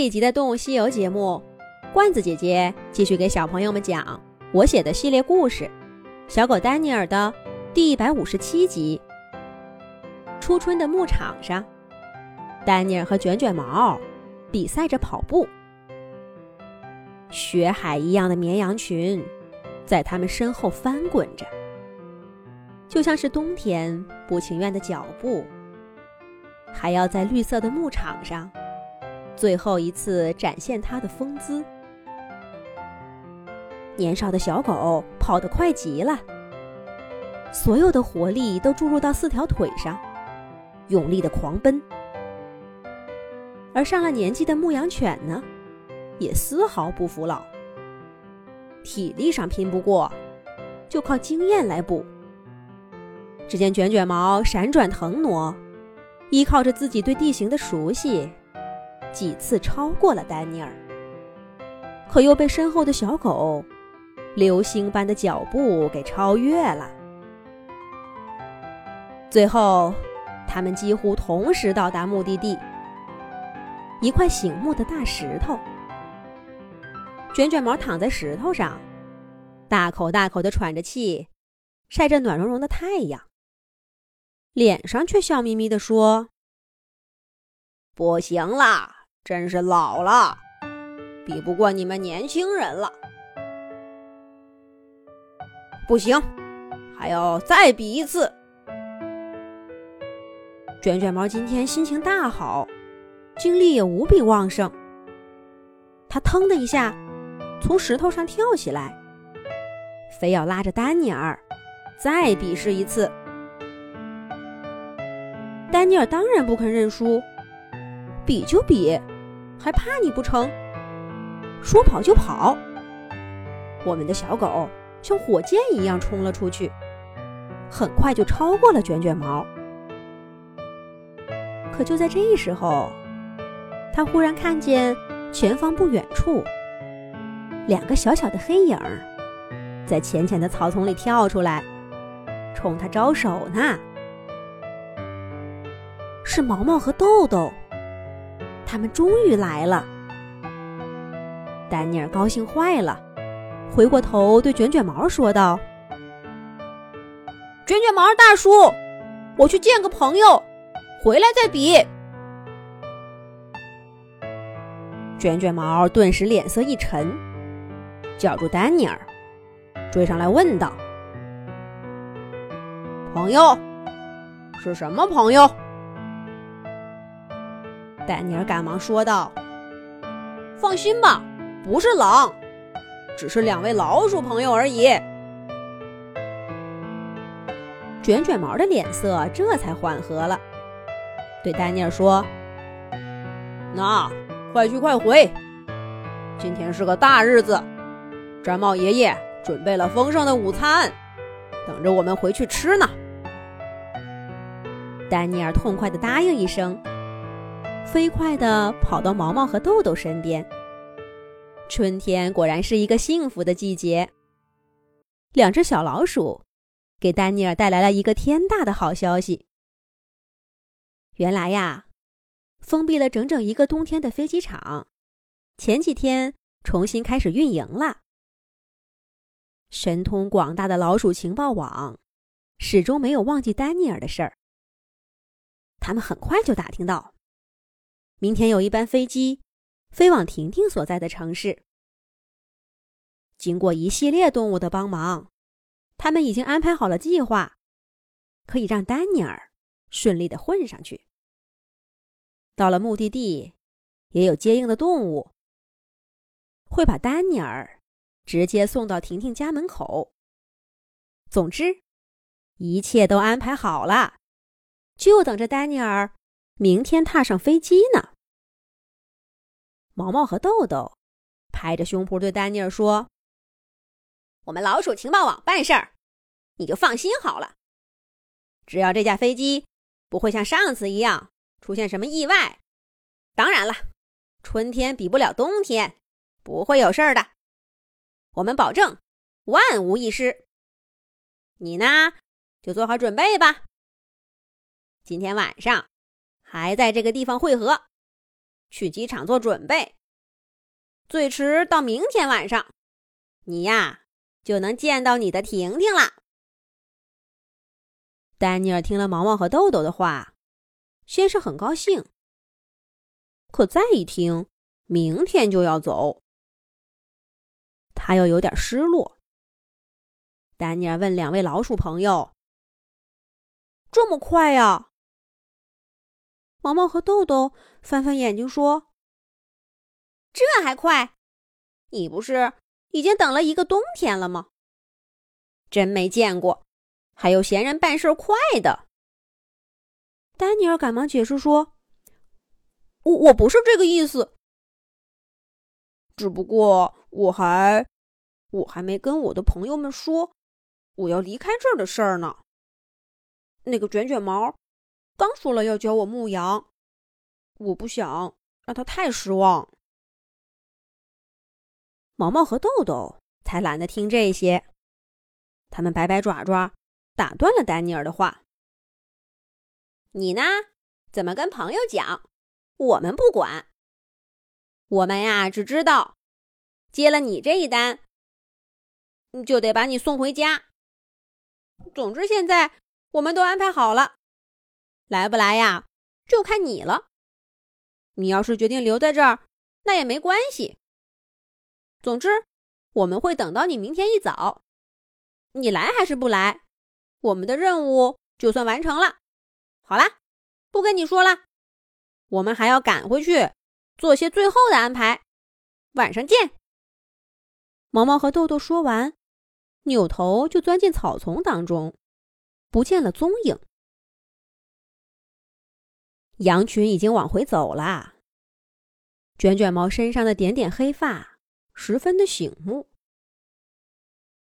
这一集的《动物西游》节目，罐子姐姐继续给小朋友们讲我写的系列故事《小狗丹尼尔》的第一百五十七集。初春的牧场上，丹尼尔和卷卷毛比赛着跑步，雪海一样的绵羊群在他们身后翻滚着，就像是冬天不情愿的脚步。还要在绿色的牧场上，最后一次展现它的风姿。年少的小狗跑得快极了，所有的活力都注入到四条腿上，用力的狂奔。而上了年纪的牧羊犬呢，也丝毫不服老。体力上拼不过，就靠经验来补。只见卷卷毛闪转腾挪。依靠着自己对地形的熟悉，几次超过了丹尼尔，可又被身后的小狗流星般的脚步给超越了。最后，他们几乎同时到达目的地——一块醒目的大石头。卷卷毛躺在石头上，大口大口的喘着气，晒着暖融融的太阳。脸上却笑眯眯地说：“不行了，真是老了，比不过你们年轻人了。不行，还要再比一次。”卷卷毛今天心情大好，精力也无比旺盛。他腾的一下从石头上跳起来，非要拉着丹尼尔再比试一次。丹尼尔当然不肯认输，比就比，还怕你不成？说跑就跑。我们的小狗像火箭一样冲了出去，很快就超过了卷卷毛。可就在这时候，他忽然看见前方不远处两个小小的黑影在浅浅的草丛里跳出来，冲他招手呢。是毛毛和豆豆，他们终于来了。丹尼尔高兴坏了，回过头对卷卷毛说道：“卷卷毛大叔，我去见个朋友，回来再比。”卷卷毛顿时脸色一沉，叫住丹尼尔，追上来问道：“朋友是什么朋友？”丹尼尔赶忙说道：“放心吧，不是狼，只是两位老鼠朋友而已。”卷卷毛的脸色这才缓和了，对丹尼尔说：“那快去快回，今天是个大日子，毡帽爷爷准备了丰盛的午餐，等着我们回去吃呢。”丹尼尔痛快的答应一声。飞快地跑到毛毛和豆豆身边。春天果然是一个幸福的季节。两只小老鼠给丹尼尔带来了一个天大的好消息。原来呀，封闭了整整一个冬天的飞机场，前几天重新开始运营了。神通广大的老鼠情报网始终没有忘记丹尼尔的事儿。他们很快就打听到。明天有一班飞机飞往婷婷所在的城市。经过一系列动物的帮忙，他们已经安排好了计划，可以让丹尼尔顺利的混上去。到了目的地，也有接应的动物，会把丹尼尔直接送到婷婷家门口。总之，一切都安排好了，就等着丹尼尔。明天踏上飞机呢。毛毛和豆豆拍着胸脯对丹尼尔说：“我们老鼠情报网办事儿，你就放心好了。只要这架飞机不会像上次一样出现什么意外，当然了，春天比不了冬天，不会有事儿的。我们保证万无一失。你呢，就做好准备吧。今天晚上。”还在这个地方汇合，去机场做准备。最迟到明天晚上，你呀就能见到你的婷婷了。”丹尼尔听了毛毛和豆豆的话，先是很高兴，可再一听明天就要走，他又有点失落。丹尼尔问两位老鼠朋友：“这么快呀？”毛毛和豆豆翻翻眼睛说：“这还快？你不是已经等了一个冬天了吗？真没见过，还有闲人办事快的。”丹尼尔赶忙解释说：“我我不是这个意思，只不过我还我还没跟我的朋友们说。”我要离开这儿的事儿呢。那个卷卷毛刚说了要教我牧羊，我不想让他太失望。毛毛和豆豆才懒得听这些，他们摆摆爪爪，打断了丹尼尔的话：“你呢？怎么跟朋友讲？我们不管。我们呀，只知道接了你这一单，就得把你送回家。”总之，现在我们都安排好了，来不来呀，就看你了。你要是决定留在这儿，那也没关系。总之，我们会等到你明天一早。你来还是不来，我们的任务就算完成了。好啦，不跟你说了，我们还要赶回去做些最后的安排。晚上见。毛毛和豆豆说完。扭头就钻进草丛当中，不见了踪影。羊群已经往回走了。卷卷毛身上的点点黑发十分的醒目。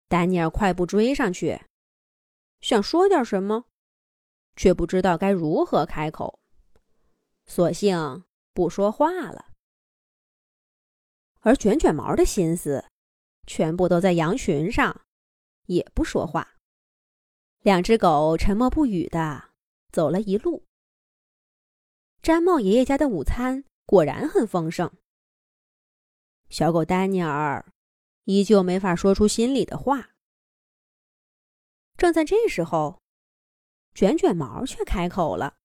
丹尼尔快步追上去，想说点什么，却不知道该如何开口，索性不说话了。而卷卷毛的心思全部都在羊群上。也不说话，两只狗沉默不语的走了一路。毡帽爷爷家的午餐果然很丰盛。小狗丹尼尔依旧没法说出心里的话。正在这时候，卷卷毛却开口了。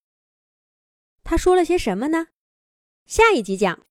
他说了些什么呢？下一集讲。